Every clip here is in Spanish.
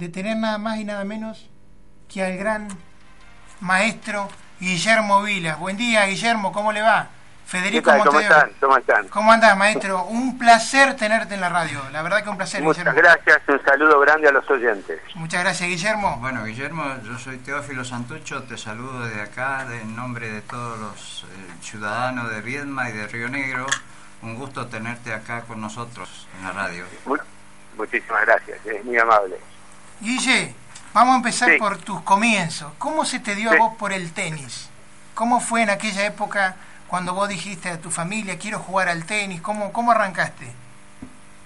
de tener nada más y nada menos que al gran maestro Guillermo Vila. Buen día, Guillermo, ¿cómo le va? Federico. ¿Cómo están? ¿Cómo están? ¿Cómo andás, maestro? Un placer tenerte en la radio. La verdad que un placer, Muchas Guillermo. gracias, un saludo grande a los oyentes. Muchas gracias, Guillermo. Bueno, Guillermo, yo soy Teófilo Santucho, te saludo desde acá, en nombre de todos los eh, ciudadanos de Viedma y de Río Negro. Un gusto tenerte acá con nosotros en la radio. Mu- muchísimas gracias, es muy amable. Guille, vamos a empezar Sí. por tus comienzos. ¿Cómo se te dio a vos por el tenis? ¿Cómo fue en aquella época cuando vos dijiste a tu familia, quiero jugar al tenis? ¿Cómo, cómo arrancaste?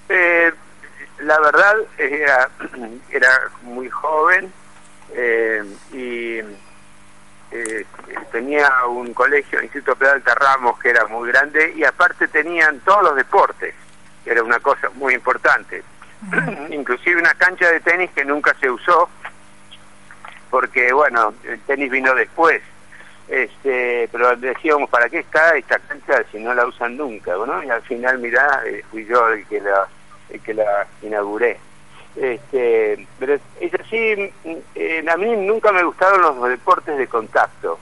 Eh, la verdad, era, era muy joven eh, y eh, tenía un colegio, el Instituto Peralta Ramos, que era muy grande y aparte tenían todos los deportes, que era una cosa muy importante. Inclusive una cancha de tenis que nunca se usó, porque bueno, el tenis vino después. Este, pero decíamos, ¿para qué está esta cancha si no la usan nunca? ¿no? Y al final, mirá, eh, fui yo el que la, el que la inauguré. Este, pero es así, a mí nunca me gustaron los deportes de contacto.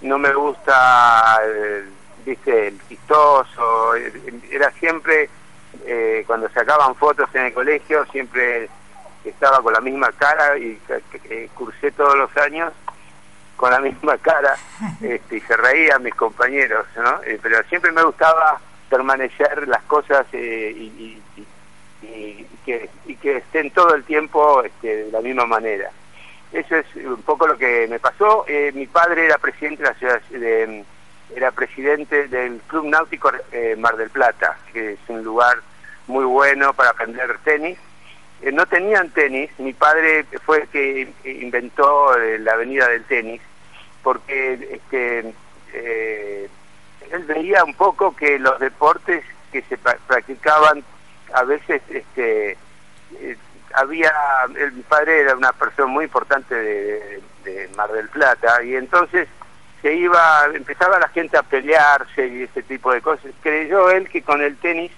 No me gusta, eh, viste, el chistoso. eh, Era siempre, eh, cuando sacaban fotos en el colegio, siempre estaba con la misma cara y que cursé todos los años con la misma cara este, y se reían mis compañeros, ¿no? Eh, pero siempre me gustaba permanecer las cosas eh, y, y- y- y que, y que estén todo el tiempo este, de la misma manera. Eso es un poco lo que me pasó. Eh, mi padre era presidente de la ciudad de- era presidente del Club Náutico eh, Mar del Plata, que es un lugar muy bueno para aprender tenis. Eh, no tenían tenis, mi padre fue el que inventó eh, la avenida del tenis, porque este, eh, él veía un poco que los deportes que se pra- practicaban a veces este, eh, había, el, mi padre era una persona muy importante de, de Mar del Plata y entonces se iba, empezaba la gente a pelearse y ese tipo de cosas. Creyó él que con el tenis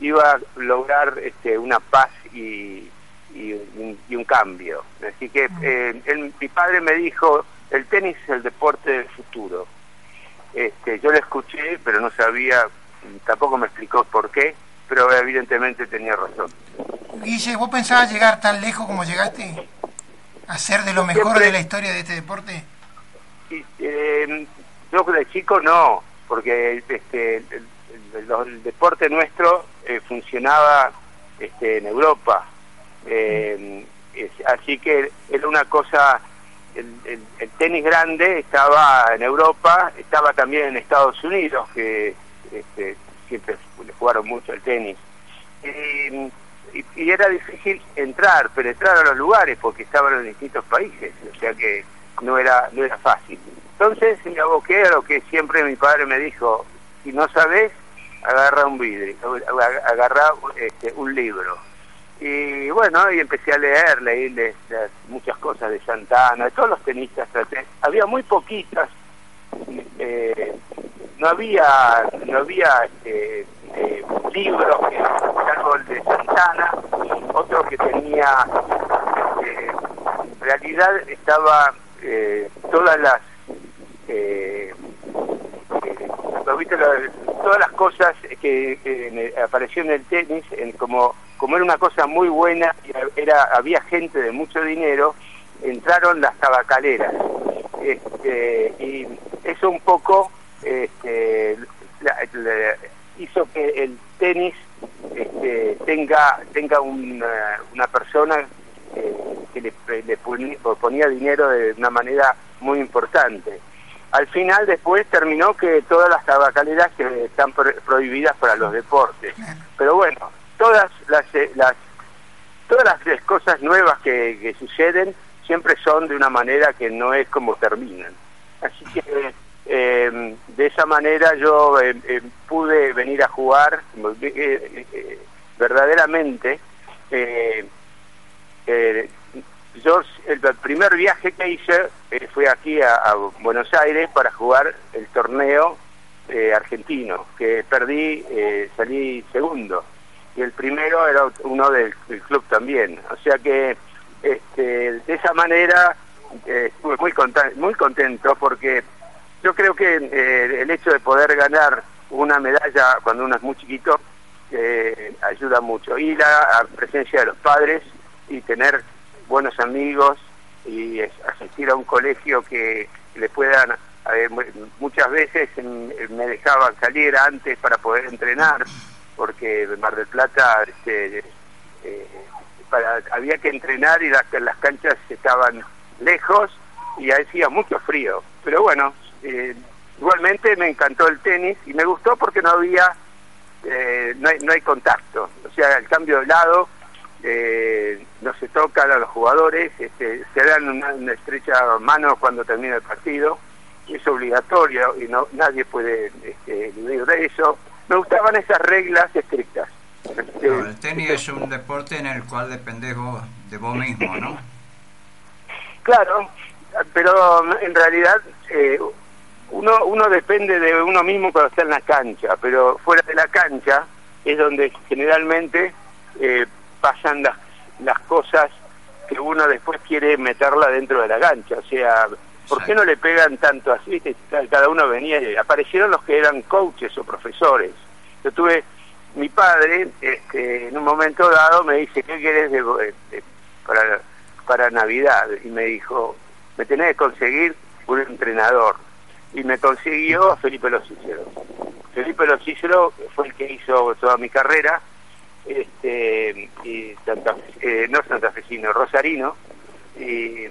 iba a lograr este, una paz y, y, un- y un cambio. Así que eh, él- mi padre me dijo, el tenis es el deporte del futuro. Este, yo lo escuché, pero no sabía, tampoco me explicó por qué, pero evidentemente tenía razón. Guille, ¿vos pensabas llegar tan lejos como llegaste? ¿A ser de lo mejor Siempre- de la historia de este deporte? Y, eh, yo de chico no, porque este, el, el- el- el deporte nuestro eh, funcionaba este, en Europa. Eh, así que era una cosa, el, tenis grande estaba en Europa, estaba también en Estados Unidos, que este, siempre le jugaron mucho el tenis. Eh, y, y era difícil entrar, penetrar a los lugares porque estaban en distintos países, o sea que no era no era fácil. Entonces me aboqué a lo que siempre mi padre me dijo, si no sabes, agarra un vidrio, ag- agarra este, un libro. Y bueno, y empecé a leer, leí muchas cosas de Santana, de todos los tenistas. Había muy poquitas, eh, no había no había este, eh, libros, que, salvo de Santana, otro que tenía, eh, en realidad estaba eh, todas las eh, eh, todas las cosas que eh, el- apareció en el tenis en como como era una cosa muy buena era había gente de mucho dinero entraron las tabacaleras este, y eso un poco este, hizo que el tenis este, tenga tenga una, una persona eh, que le, ponía dinero de una manera muy importante. Al final después terminó que todas las tabacaleras que están pro- prohibidas para los deportes. Pero bueno, todas las, eh, las todas las cosas nuevas que, suceden siempre son de una manera que no es como terminan. Así que eh, de esa manera yo eh, eh, pude venir a jugar verdaderamente. Yo el, primer viaje que hice fue aquí a, Buenos Aires para jugar el torneo argentino, que perdí, salí segundo y el primero era uno del, club también. O sea que este, de esa manera eh, estuve muy, contento, muy contento porque yo creo que eh, el hecho de poder ganar una medalla cuando uno es muy chiquito eh, ayuda mucho. Y la presencia de los padres y tener buenos amigos y asistir a un colegio que le puedan muchas veces me dejaban salir antes para poder entrenar porque Mar del Plata este, eh, había que entrenar y las, las canchas estaban lejos y hacía mucho frío. Pero bueno, eh, igualmente me encantó el tenis y me gustó porque no había, eh, no, hay, no hay contacto. O sea, el cambio de lado, no se tocan a los jugadores, este, se dan una, estrecha mano cuando termina el partido, es obligatorio y no nadie puede este, de eso me gustaban esas reglas estrictas. el tenis es un deporte en el cual dependes de vos mismo, ¿no? Claro, pero en realidad eh, uno, uno depende de uno mismo cuando está en la cancha, pero fuera de la cancha es donde generalmente eh, pasan las, las cosas que uno después quiere meterla dentro de la cancha. O sea, ¿por qué no le pegan tanto así? Cada uno venía y aparecieron los que eran coaches o profesores. Yo tuve, mi padre, este, en un momento dado me dice, ¿qué querés para, para Navidad? Y me dijo, me tenés que conseguir un entrenador. Y me consiguió a Felipe Los Felipe Los fue el que hizo toda mi carrera, este, y Santa, eh, no santafesino, rosarino, y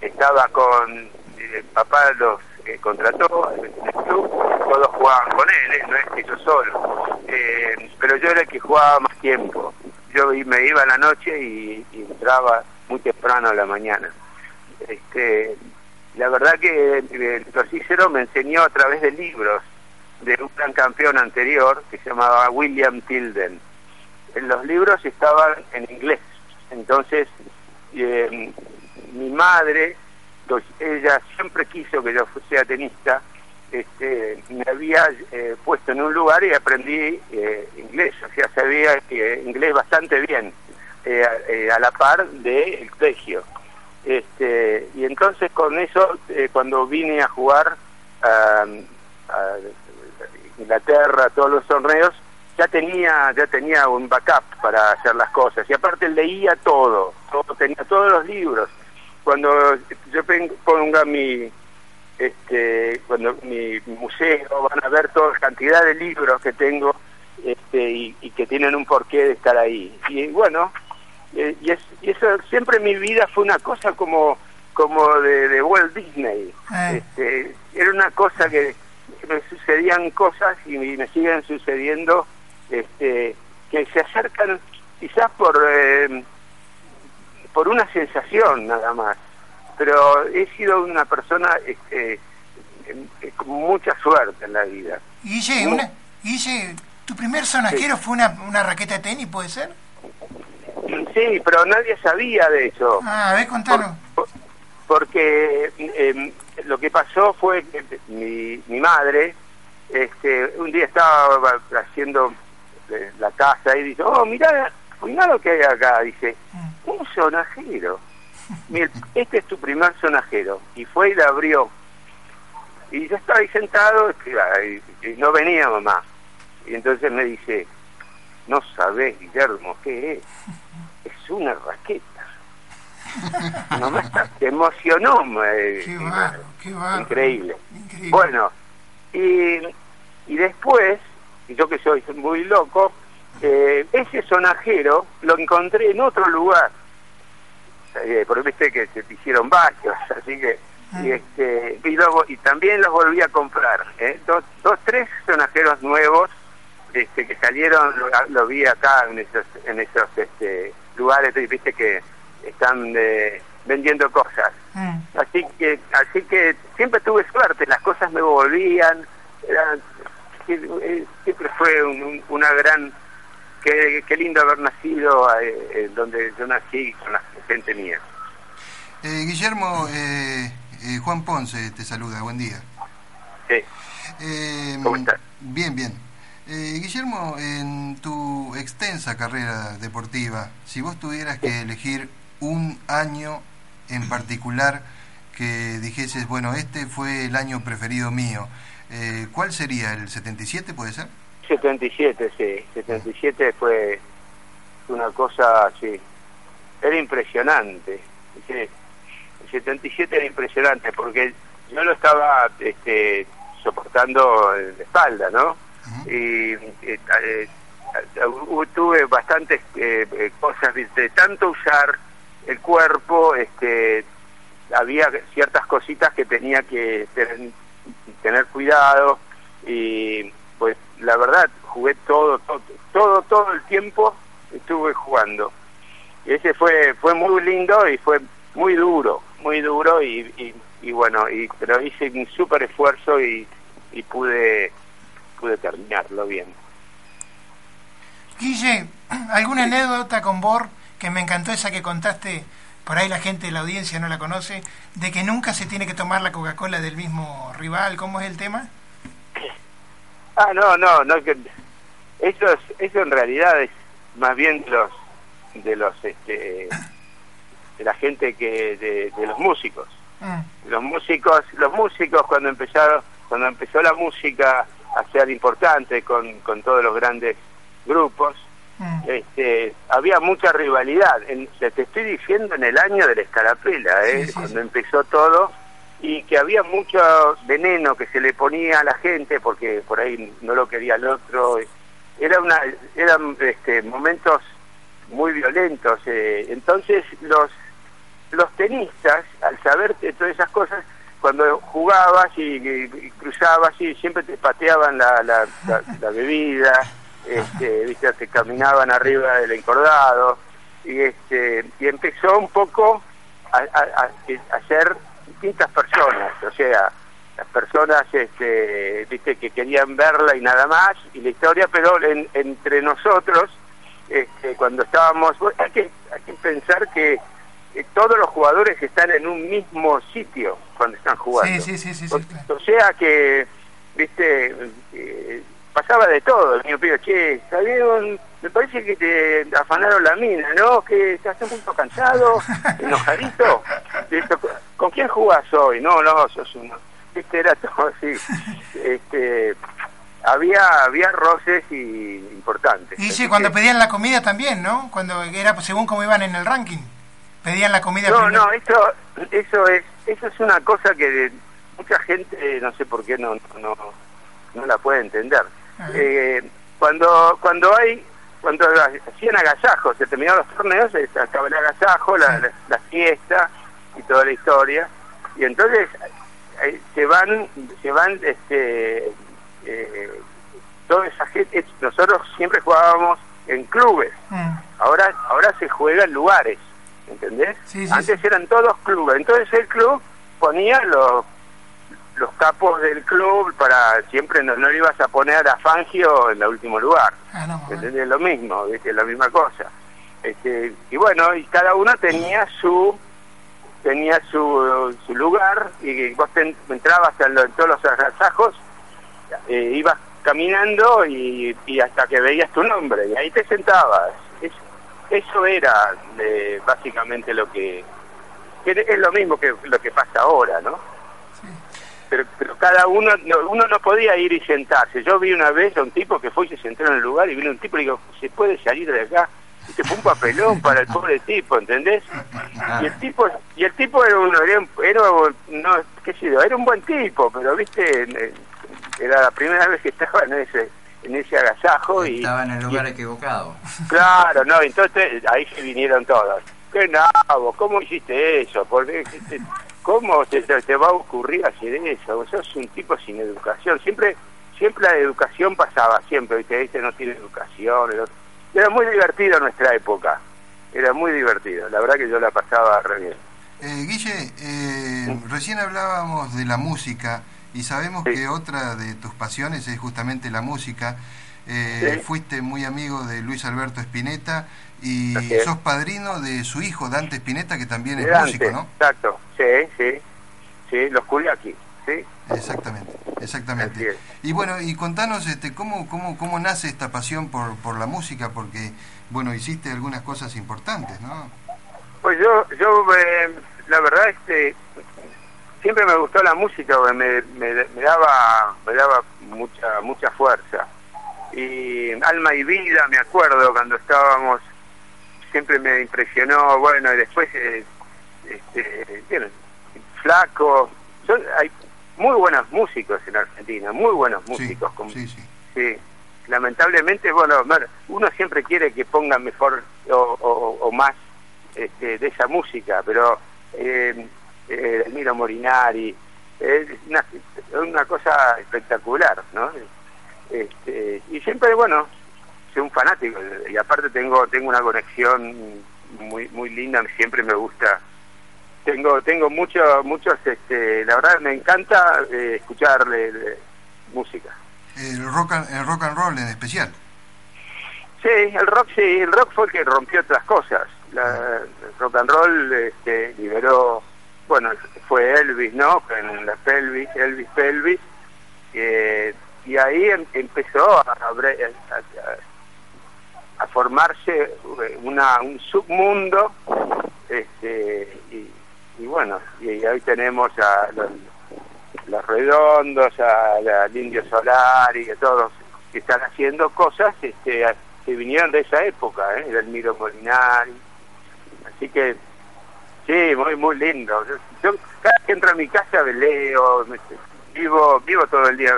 estaba con el papá los eh, contrató en el club, todos jugaban con él, ¿eh? no es que yo solo. Eh, pero yo era el que jugaba más tiempo. Yo me iba a la noche y, entraba muy temprano a la mañana. Este, la verdad que el Cicero me enseñó a través de libros de un gran campeón anterior que se llamaba William Tilden. En los libros estaban en inglés. Entonces, mi madre ella siempre quiso que yo sea tenista, este, me había eh, puesto en un lugar y aprendí eh, inglés, o sea, sabía inglés bastante bien, eh, a la par del colegio. Este, y entonces con eso, cuando vine a jugar a, a Inglaterra, todos los torneos, ya tenía ya tenía un backup para hacer las cosas. Y aparte leía todo, todo tenía todos los libros. Cuando yo ponga mi este cuando mi museo van a ver toda la cantidad de libros que tengo este, y, que tienen un porqué de estar ahí. Y bueno eh, y, eso siempre en mi vida fue una cosa como como de, Walt Disney. Ah. este, era una cosa que, me sucedían cosas y me siguen sucediendo este que se acercan quizás por eh, por una sensación nada más. Pero he sido una persona este, con mucha suerte en la vida. Guille, una, Guille ¿tu primer sonajero fue una, una raqueta de tenis, puede ser? Sí, pero nadie sabía de eso. Ah, a ver, contanos. porque em, lo que pasó fue que mi, mi madre este, un día estaba haciendo eh, la casa y dice, oh, mira, mira lo que hay acá. Dice, mm un sonajero. este es tu primer sonajero. Y fue y la abrió. Y yo estaba ahí sentado y, no venía mamá. Y entonces me dice, no sabes, Guillermo, ¿qué es? Es una raqueta. Mamá se emocionó. qué qué Increíble. Bueno, y, y después, yo que soy muy loco, eh, ese sonajero lo encontré en otro lugar, eh, porque viste que se hicieron varios, así que y, ah. este, y, luego, y también los volví a comprar, ¿eh? dos, dos, tres sonajeros nuevos este, que salieron, lo, vi acá en esos, en esos este, lugares, viste que están eh, vendiendo cosas. Mm. Así que así que siempre tuve suerte, las cosas me volvían, era, eh, siempre fue un- un- una gran... Qué, qué lindo haber nacido eh, eh, donde yo nací con la gente mía. Eh, Guillermo, eh, eh, Juan Ponce te saluda, buen día. Sí. Eh, ¿Cómo estás? Bien, bien. Eh, Guillermo, en tu extensa carrera deportiva, si vos tuvieras que elegir un año en particular que dijeses, bueno, este fue el año preferido mío, eh, ¿cuál sería? ¿El 77 puede ser? 77, sí. 77 fue una cosa así. Era impresionante. Sí. El 77 era impresionante porque yo lo estaba este, soportando en la espalda, ¿no? Y eh, eh, tuve bastantes eh, cosas de, de tanto usar el cuerpo, este, había ciertas cositas que tenía que tener, cuidado y pues la verdad jugué todo, todo, todo, todo el tiempo estuve jugando. Y ese fue fue muy lindo y fue muy duro, muy duro y, y, y bueno, y pero hice un súper esfuerzo y, y pude pude terminarlo bien. Guille, ¿alguna anécdota con Bor que me encantó esa que contaste? Por ahí la gente de la audiencia no la conoce, de que nunca se tiene que tomar la Coca-Cola del mismo rival. ¿Cómo es el tema? Ah, no, no, no que eso es, eso en realidad es más bien de los de los este de la gente que de, de los músicos. Mm, Los músicos, los músicos cuando empezaron cuando empezó la música a ser importante con, con todos los grandes grupos, mm. este, había mucha rivalidad. En, te estoy diciendo en el año de la escarapela, ¿eh? Sí, sí, cuando sí. empezó todo, y que había mucho veneno que se le ponía a la gente porque por ahí no lo quería el otro. Era una, eran este, momentos muy violentos. eh. Entonces los los tenistas, al saber de todas esas cosas, cuando jugabas y, y- y cruzabas y siempre te pateaban la, la, la- la bebida, este, viste, te caminaban arriba del encordado y este y empezó un poco a, a- a- a ser distintas personas, o sea, las personas este, viste que querían verla y nada más y la historia, pero en- entre nosotros este, cuando estábamos, hay que, hay que pensar que eh, todos los jugadores están en un mismo sitio cuando están jugando. Sí, sí, sí, sí, sí, O- claro. o, sea que, viste, eh, pasaba de todo. El niño pido, che, sabieron, me parece que te afanaron la mina, ¿no? Que estás un poco cansado, enojadito. ¿Con quién jugás hoy? No, no, sos uno. Viste, era todo así. Este, había, había roces y importantes. Y sí, cuando que- pedían la comida también, ¿no? Cuando era según cómo iban en el ranking. Pedían la comida No, primero. no, eso, eso es, eso es una cosa que mucha gente no sé por qué no, no, no la puede entender. Eh, cuando, cuando hay, cuando hacían agasajos, se terminaban los torneos, se acaba el agasajo, la, la, la fiesta y toda la historia, y entonces eh, se van, se van, este, eh, toda esa gente, nosotros siempre jugábamos en clubes, Mm, ahora ahora se juega en lugares ¿entendés? Sí, sí, antes sí. eran todos clubes. Entonces el club ponía los los capos del club para siempre no, no le ibas a poner a Fangio en el último lugar Ah, no. ¿entendés? lo mismo ¿viste? la misma cosa este y bueno y cada uno tenía su tenía su, su lugar y vos te- entrabas en, lo- en todos los agasajos eh, ibas caminando y, y hasta que veías tu nombre y ahí te sentabas. Es- eso era eh, básicamente lo que, que es lo mismo que lo que pasa ahora, ¿no? Pero, pero cada uno no, uno no podía ir y sentarse. Yo vi una vez a un tipo que fue y se sentó en el lugar y vino un tipo y le digo, ¿se puede salir de acá? Y se fue un papelón para el pobre tipo, ¿entendés? Y el tipo y el tipo era un, era, era no, qué sé yo, era un buen tipo, pero viste, era la primera vez que estaba en ese en ese agasajo y Estaba en el lugar y- equivocado. claro, no, entonces ahí se vinieron todos. ¿Qué nabo? ¿Cómo hiciste eso? ¿Por qué? ¿Qué te- ¿Cómo te, va a ocurrir hacer eso? Vos sos un tipo sin educación. Siempre siempre la educación pasaba, siempre, ¿viste? Este no tiene educación. el otro. Era muy divertido nuestra época. era muy divertido, la verdad que yo la pasaba re bien. Eh, Guille, eh, recién hablábamos de la música y sabemos Sí. que otra de tus pasiones es justamente la música. Eh, Sí. Fuiste muy amigo de Luis Alberto Spinetta y sos padrino de su hijo Dante Spinetta, que también es Dante, músico, ¿no? Exacto, sí, sí, sí, los Kuliaki, sí. Exactamente, exactamente. Y bueno, y contanos este, cómo, cómo, cómo nace esta pasión por, por la música, porque, bueno, hiciste algunas cosas importantes, ¿no? Pues yo, yo eh, la verdad, este, siempre me gustó la música, me, me, me daba, me daba mucha, mucha fuerza. Y alma y vida, me acuerdo cuando estábamos, siempre me impresionó, bueno, y después, eh, este, bien, flaco, son- hay muy buenos músicos en Argentina, muy buenos músicos, sí, como, sí, sí. Sí, lamentablemente, bueno, bueno, uno siempre quiere que pongan mejor o, o- o más este, de esa música, pero eh, eh, Elmiro Morinari, es una, es una cosa espectacular, ¿no? Este, y siempre, bueno, soy un fanático y aparte tengo tengo una conexión muy muy linda, siempre me gusta. Tengo tengo mucho, muchos, este, la verdad me encanta eh, escuchar eh, música. El rock, and, el rock and roll en especial. Sí, el rock sí, el rock fue el que rompió otras cosas. La, el rock and roll este, liberó, bueno, fue Elvis, ¿no? En la pelvis, Elvis Pelvis, eh, y ahí em- empezó a, a- a- a formarse una, un submundo, este, y, bueno, y ahí tenemos a los, redondos, a- al Indio Solar y a todos que están haciendo cosas este, que vinieron de esa época, ¿eh? del Miro Molinari. Así que, sí, muy muy lindo. Yo, yo cada vez que entro a mi casa leo, me- vivo vivo todo el día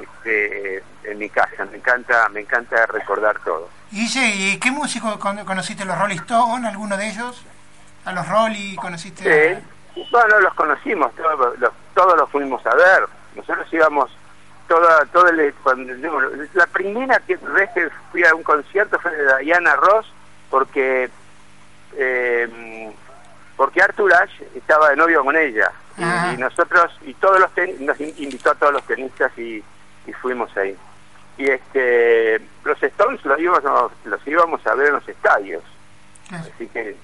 este, en mi casa. Me encanta me encanta recordar todo. Guille, ¿y qué músico con- conociste? ¿Los Rolling Stones, alguno de ellos? ¿A los Rolly conociste? Sí, bueno, los conocimos, todos los, todos los fuimos a ver. Nosotros íbamos toda, todo el, cuando, la primera vez que fui a un concierto fue de Diana Ross porque eh, porque Arthur Ashe estaba de novio con ella y, y nosotros y todos los ten- nos in- invitó a todos los tenistas y, y fuimos ahí y este los Stones los íbamos los íbamos a ver en los estadios. Claro. así que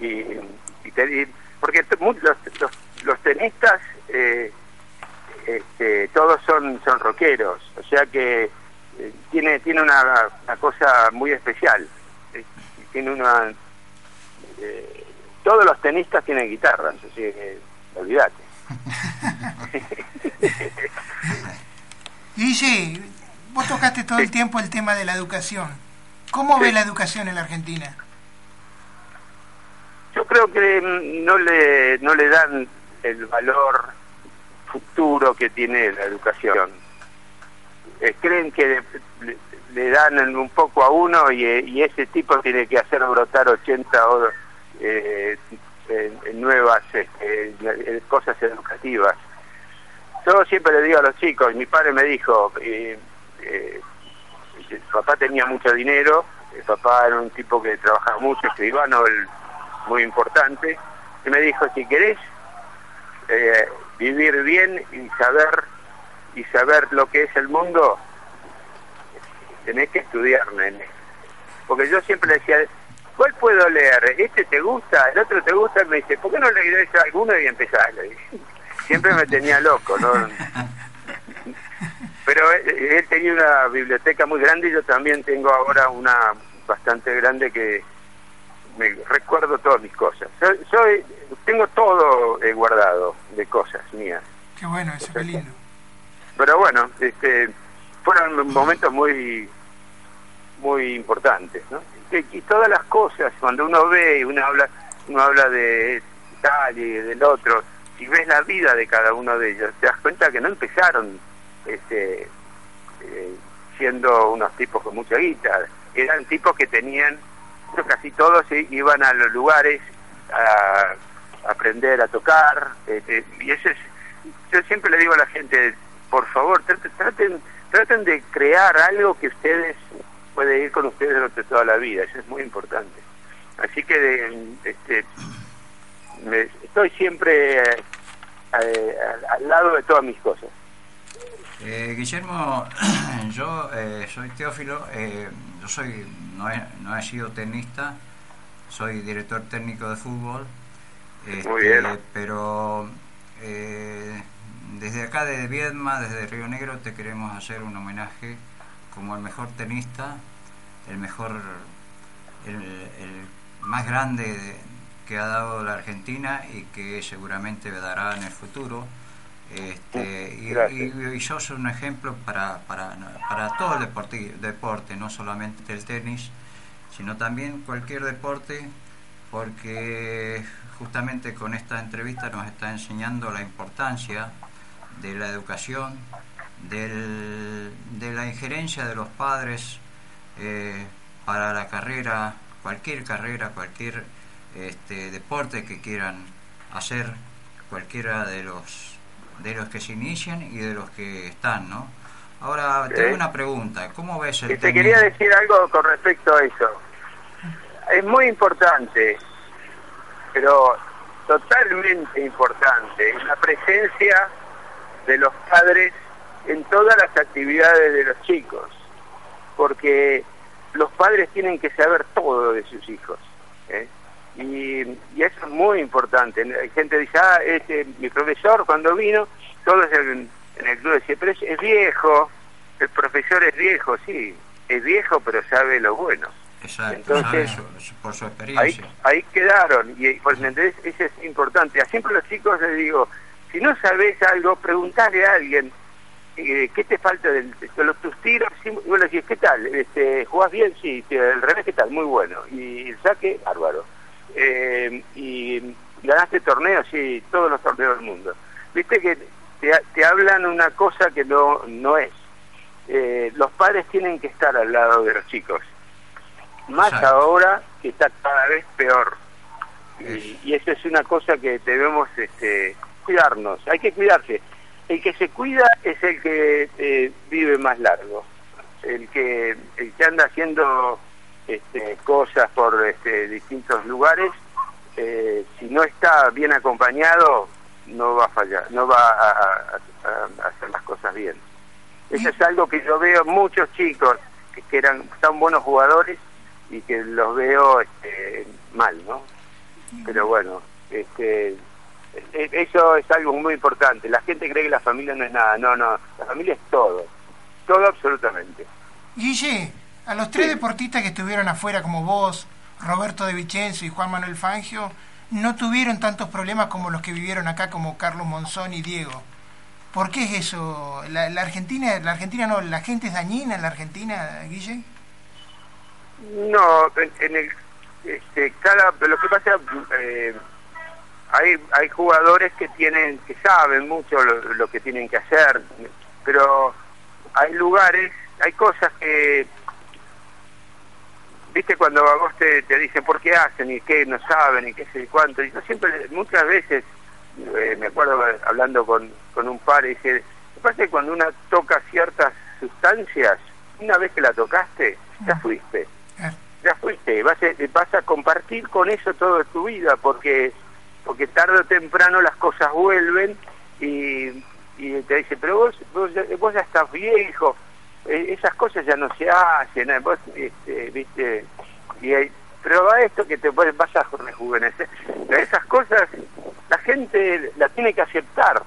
y, y y- porque los, los, los tenistas eh, este, todos son son rockeros o sea que eh, tiene tiene una, una cosa muy especial. Eh, tiene una eh, todos los tenistas tienen guitarras así que olvídate. Guille, vos tocaste todo el tiempo el tema de la educación. ¿Cómo ve la educación en la Argentina? Yo creo que no le, no le dan el valor futuro que tiene la educación. Eh, creen que le, le dan un poco a uno y, eh, y ese tipo tiene que hacer brotar 80 o, eh, nuevas este, eh, cosas educativas. Yo siempre le digo a los chicos, mi padre me dijo, eh, el papá tenía mucho dinero, el papá era un tipo que trabajaba mucho, escribano el- muy importante, y me dijo, si querés eh, vivir bien y saber y saber lo que es el mundo, tenés que estudiar, nene. Porque yo siempre le decía, ¿cuál puedo leer? ¿Este te gusta? ¿El otro te gusta? Y me dice, ¿por qué no lees alguno y empezás? Siempre me tenía loco, ¿no? Pero él, él tenía una biblioteca muy grande y yo también tengo ahora una bastante grande que me recuerdo todas mis cosas. Yo, yo, tengo todo eh, guardado de cosas mías. Qué bueno, eso qué lindo. Pero bueno, este, fueron momentos muy muy importantes, ¿no? Y, y todas las cosas, cuando uno ve y uno habla, uno habla de tal y del otro, si ves la vida de cada uno de ellos, te das cuenta que no empezaron este, eh, siendo unos tipos con mucha guita, eran tipos que tenían, casi todos iban a los lugares a aprender a tocar, eh, eh, y eso es, yo siempre le digo a la gente, por favor, traten, traten, de crear algo que ustedes puede ir con ustedes durante toda la vida, eso es muy importante. Así que este, estoy siempre eh, al lado de todas mis cosas. Eh, Guillermo, yo eh, soy Teófilo, eh, yo soy no he, no he sido tenista, soy director técnico de fútbol, este, pero desde acá, desde Viedma, desde Río Negro, te queremos hacer un homenaje como el mejor tenista, el mejor, el, más grande que ha dado la Argentina y que seguramente dará en el futuro este, y, y, sos un ejemplo para, para, para todo el deporte, deporte, no solamente el tenis, sino también cualquier deporte, porque justamente con esta entrevista nos está enseñando la importancia de la educación, del, de la injerencia de los padres eh, para la carrera, cualquier carrera, cualquier este, deporte que quieran hacer, cualquiera de los de los que se inician y de los que están, ¿no? Ahora, tengo una pregunta, ¿cómo ves el Te quería decir algo con respecto a eso. Es muy importante, pero totalmente importante, la presencia de los padres en todas las actividades de los chicos, porque los padres tienen que saber todo de sus hijos. ¿eh? Y, eso es muy importante. Hay gente que dice, ah, este, mi profesor cuando vino, todos en, el club decían, pero es, viejo, el profesor es viejo, sí, es viejo, pero sabe lo bueno. Exacto, Entonces, por su experiencia. Ahí, quedaron, y pues, Eso es importante. A siempre los chicos les digo, si no sabes algo, preguntale a alguien, eh, ¿qué te falta de, los, tus tiros? Y le decís, ¿qué tal? Este, ¿Jugás bien? Sí, el revés, ¿qué tal? Muy bueno. Y el saque, bárbaro. Eh, y ganaste torneos, sí, todos los torneos del mundo. Viste que te, hablan una cosa que no, no es. Eh, los padres tienen que estar al lado de los chicos. Más ahora que está cada vez peor. Y, eso es una cosa que debemos este, cuidarnos. Hay que cuidarse. El que se cuida es el que eh, vive más largo. El que, el que anda haciendo este, cosas por este, distintos lugares, eh, si no está bien acompañado, no va a fallar, no va a, hacer las cosas bien. Eso es algo que yo veo muchos chicos que, eran son buenos jugadores y que los veo este, mal, ¿no? Pero bueno, este, e, eso es algo muy importante. La gente cree que la familia no es nada. No, no, la familia es todo. Todo absolutamente. Guille, a los tres deportistas que estuvieron afuera como vos, Roberto de Vicenzo y Juan Manuel Fangio, no tuvieron tantos problemas como los que vivieron acá como Carlos Monzón y Diego. ¿Por qué es eso? ¿La, Argentina, la Argentina no, la gente es dañina en la Argentina, Guille? No, en, el, este, cada, lo que pasa, eh, hay, hay jugadores que tienen, que saben mucho lo que tienen que hacer, pero hay lugares, hay cosas que viste cuando a vos te, dicen por qué hacen y qué no saben y qué sé cuánto. Y yo siempre, muchas veces, eh, me acuerdo hablando con, con un par y dice, me parece que cuando una toca ciertas sustancias, una vez que la tocaste, ya fuiste. Ya fuiste, vas a, vas a compartir con eso toda tu vida, porque porque tarde o temprano las cosas vuelven y, y te dice, pero vos, vos, vos ya estás viejo, esas cosas ya no se hacen, ¿eh? vos, este, viste, y hay, pero a esto que te vas a rejuvenecer, esas cosas la gente la tiene que aceptar,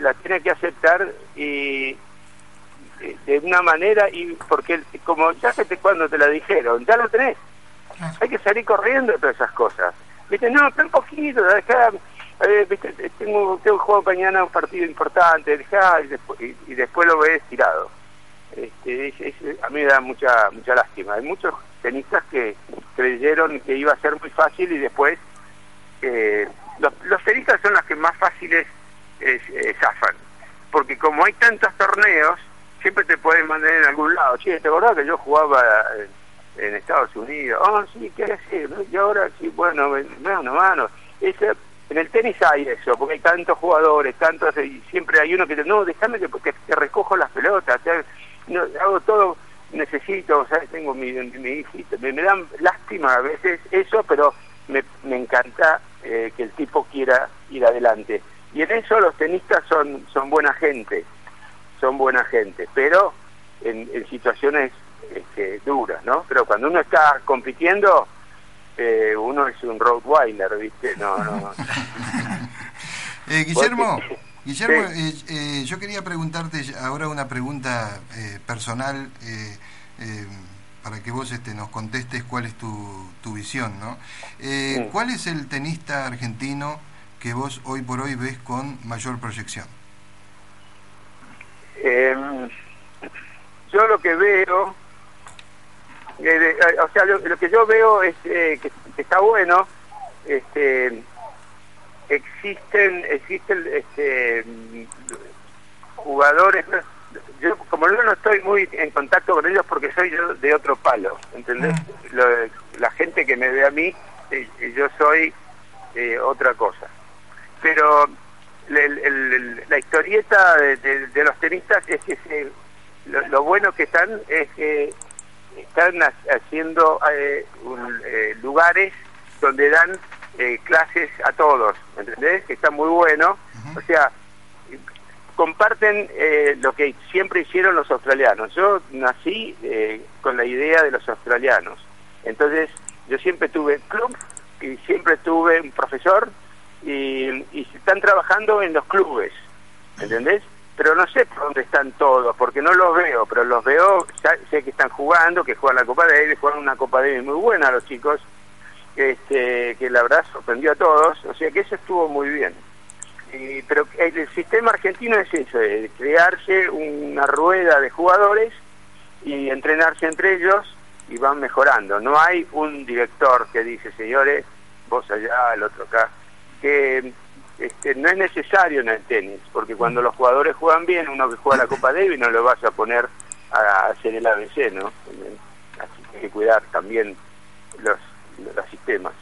la tiene que aceptar y de una manera y porque como ya sé cuando te la dijeron, ya lo tenés, hay que salir corriendo de todas esas cosas, viste, no, pero un poquito, dejá, eh, viste, tengo, tengo juego mañana un partido importante, dejá, y después, y después lo ves tirado este, a mí me da mucha mucha lástima. Hay muchos tenistas que creyeron que iba a ser muy fácil y después eh, los, tenistas son los que más fáciles eh, zafan, porque como hay tantos torneos, siempre te pueden mandar en algún lado. Che, ¿te acordás que yo jugaba en, Estados Unidos? Oh, sí, ¿qué decir? Y ahora sí, bueno, mano, mano. Ese, en el tenis hay eso, porque hay tantos jugadores, tantos, y siempre hay uno que dice, no, déjame que, que, recojo las pelotas, no, hago todo necesito, o sea, tengo mi, mi hijito, me, me dan lástima a veces eso, pero me, me encanta eh, que el tipo quiera ir adelante. Y en eso los tenistas son, son buena gente, son buena gente, pero en, en situaciones este, duras, ¿no? Pero cuando uno está compitiendo, eh, uno es un roadweiler, ¿viste? No, no. Eh, Guillermo, Porque- Guillermo Sí. eh, eh, yo quería preguntarte ahora una pregunta eh, personal para que vos este, nos contestes cuál es tu, tu visión, ¿no? Sí. ¿Cuál es el tenista argentino que vos hoy por hoy ves con mayor proyección? Eh, yo lo que veo, o sea, lo, lo que yo veo es eh, que, que está bueno, este, existen, existen este, mm, jugadores, yo como yo no estoy muy en contacto con ellos porque soy yo de otro palo, ¿entendés? Lo- la gente que me ve a mí, eh, yo soy eh, otra cosa. Pero el- el- el- la historieta de, de- de los tenistas es que se- lo, lo bueno que están es que están ha- haciendo eh, un- eh, lugares donde dan eh, clases a todos, ¿entendés? Que está muy bueno. O sea, comparten eh, lo que siempre hicieron los australianos. Yo nací eh, con la idea de los australianos. Entonces, yo siempre tuve club y siempre tuve un profesor y, y están trabajando en los clubes, ¿entendés? Pero no sé por dónde están todos, porque no los veo, pero los veo, sé que están jugando, que juegan la Copa Davis, juegan una Copa Davis muy buena los chicos, este, que la verdad sorprendió a todos, o sea que eso estuvo muy bien. Y, pero el, el sistema argentino es eso, de crearse una rueda de jugadores y entrenarse entre ellos y van mejorando. No hay un director que dice, señores, vos allá, el otro acá, que este, no es necesario en el tenis, porque cuando los jugadores juegan bien, uno que juega la Copa Davis no lo vas a poner a hacer el ABC, ¿no? Así que hay que cuidar también los, los sistemas.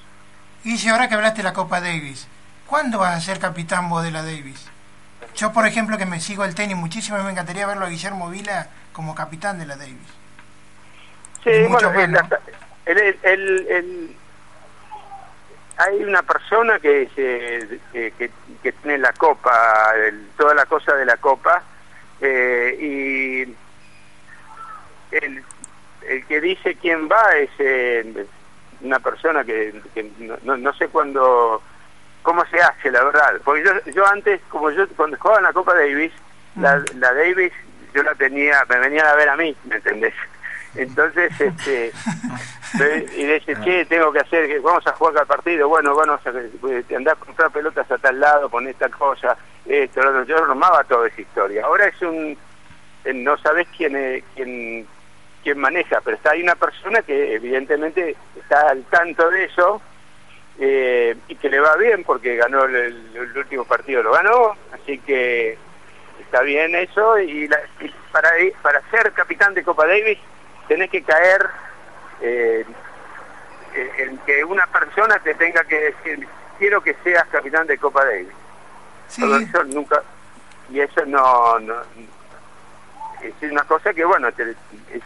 Guille, ahora que hablaste de la Copa Davis, ¿cuándo vas a ser capitán vos de la Davis? Yo, por ejemplo, que me sigo el tenis muchísimo, me encantaría verlo a Guillermo Vila como capitán de la Davis. Sí, Y bueno, bueno. el- el- el- el- hay una persona que, se- que, que- que tiene la copa, el- toda la cosa de la copa, eh, y el, el que dice quién va es eh, una persona que, que no, no- no sé cuándo, cómo se hace, la verdad. Porque yo, yo antes, como yo cuando jugaba en la Copa Davis, la, la Davis yo la tenía, me venían a ver a mí, ¿me entendés? Entonces, este, y dice, che, tengo que hacer, vamos a jugar cada partido, bueno, bueno, andar a comprar pelotas a tal lado, poner tal cosa, esto, lo otro. yo normaba toda esa historia. Ahora es un, no sabes quién, es- quién, quién maneja, pero está ahí una persona que evidentemente está al tanto de eso eh, y que le va bien porque ganó el, el último partido, lo ganó, así que está bien eso y, la- y para, para ser capitán de Copa Davis tenés que caer eh, eh, en que una persona te tenga que decir quiero que seas capitán de Copa Davis Sí, todo eso nunca y eso no, no es una cosa que bueno te- es,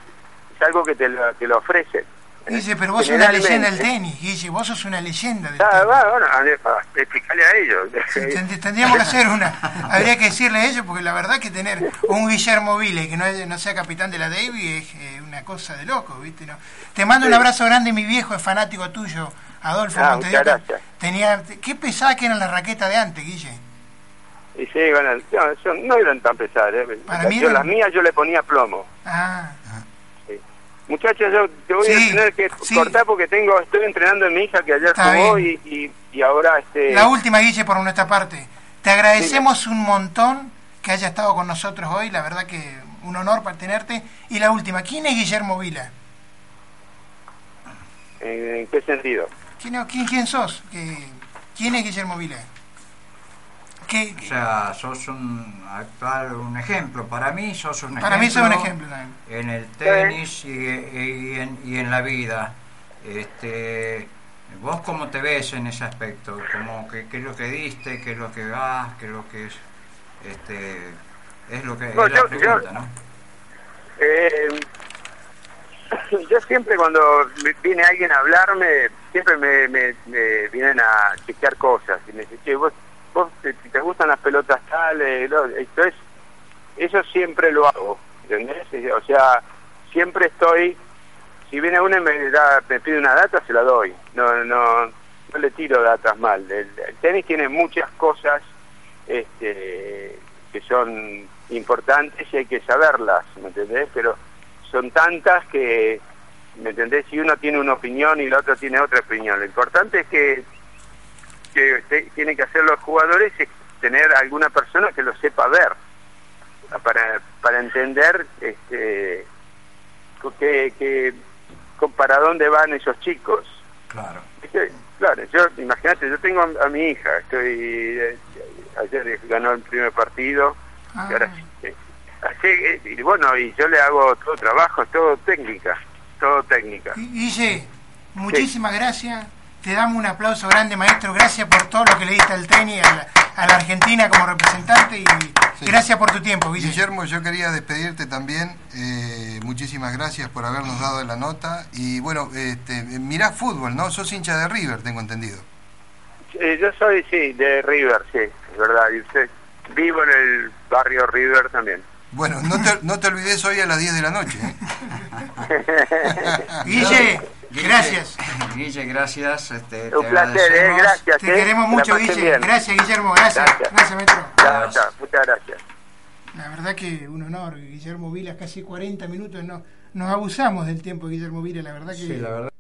es algo que te lo, te lo ofrecen Guille, pero vos sos una leyenda del tenis, Guille, vos sos una leyenda del Ah, tenis. va, bueno, a ver, para explicarle a ellos Tend- Tendríamos que hacer una, habría que decirle a ellos, porque la verdad que tener un Guillermo Vile que no, no sea capitán de la Davis es eh, una cosa de loco, ¿viste? ¿No? Te mando un abrazo grande, mi viejo es fanático tuyo, Adolfo Ah, gracias. Tenía, ¿Qué pesada que eran las raquetas de antes, Guille? y sí, bueno, no, son- no eran tan pesadas ¿eh? Para mí Yo, eran- las mías yo le ponía plomo Ah, Muchachos, yo te voy Sí, a tener que sí. cortar porque tengo estoy entrenando a mi hija que ayer jugó y, y, y ahora este la última, Guille, por nuestra parte. Te agradecemos un montón que haya estado con nosotros hoy, la verdad que un honor para tenerte. Y la última, ¿quién es Guillermo Vila? ¿en, en qué sentido? ¿Quién, quién, quién sos? ¿Qué- ¿Quién es Guillermo Vila? ¿Qué, O sea, sos un actual, un ejemplo. Para mí sos un para ejemplo. mí sos un ejemplo también. En el tenis y, y en, y en la vida. Este, ¿Vos cómo te ves en ese aspecto? Como que, ¿Qué es lo que diste? ¿Qué es lo que vas? ¿Qué es lo que es? Este, es lo que No, es la yo- pregunta, yo- ¿no? Eh, yo siempre cuando viene alguien a hablarme, siempre me, me- me vienen a chequear cosas. Y me dicen, che, vos, vos te, gustan las pelotas tales, lo- esto es, eso siempre lo hago, ¿entendés? O sea, siempre estoy, si viene uno y me, da, me pide una data, se la doy. No, no, no le tiro datas mal. El, tenis tiene muchas cosas este, que son importantes y hay que saberlas, ¿me entendés? Pero son tantas que, ¿me entendés? Si uno tiene una opinión y el otro tiene otra opinión. Lo importante es que, que te- tienen que hacer los jugadores es tener alguna persona que lo sepa ver para, para entender este, que, que, para dónde van esos chicos. Claro. ¿Viste? Claro, yo, imagínate, yo tengo a, a mi hija, estoy, eh, ayer ganó el primer partido, Ah. y ahora, eh, así, eh, y bueno, y yo le hago todo trabajo, todo técnica, todo técnica. Gui- Guille, muchísimas gracias. Te damos un aplauso grande, maestro. Gracias por todo lo que le diste al tenis, a la, a la Argentina como representante y Sí. gracias por tu tiempo, Guille. Guillermo, yo quería despedirte también. eh, muchísimas gracias por habernos dado la nota. Y bueno, este, mirás fútbol, ¿no? Sos hincha de River, tengo entendido. Eh, yo soy, sí, de River, sí, es verdad, y usted, vivo en el barrio River también. Bueno, no te, no te olvides hoy a las 10 de la noche. ¿eh? Guille, Guille, gracias. Guille, gracias. Este, Un te placer, eh, agradecemos. gracias. Te eh, queremos mucho, Guille. bien. Gracias, Guillermo. Gracias. Gracias. Gracias, maestro. Ya, ya, muchas gracias. La verdad que un honor, Guillermo Vila, casi 40 minutos. No, nos abusamos del tiempo de Guillermo Vila, la verdad que... Sí, la verdad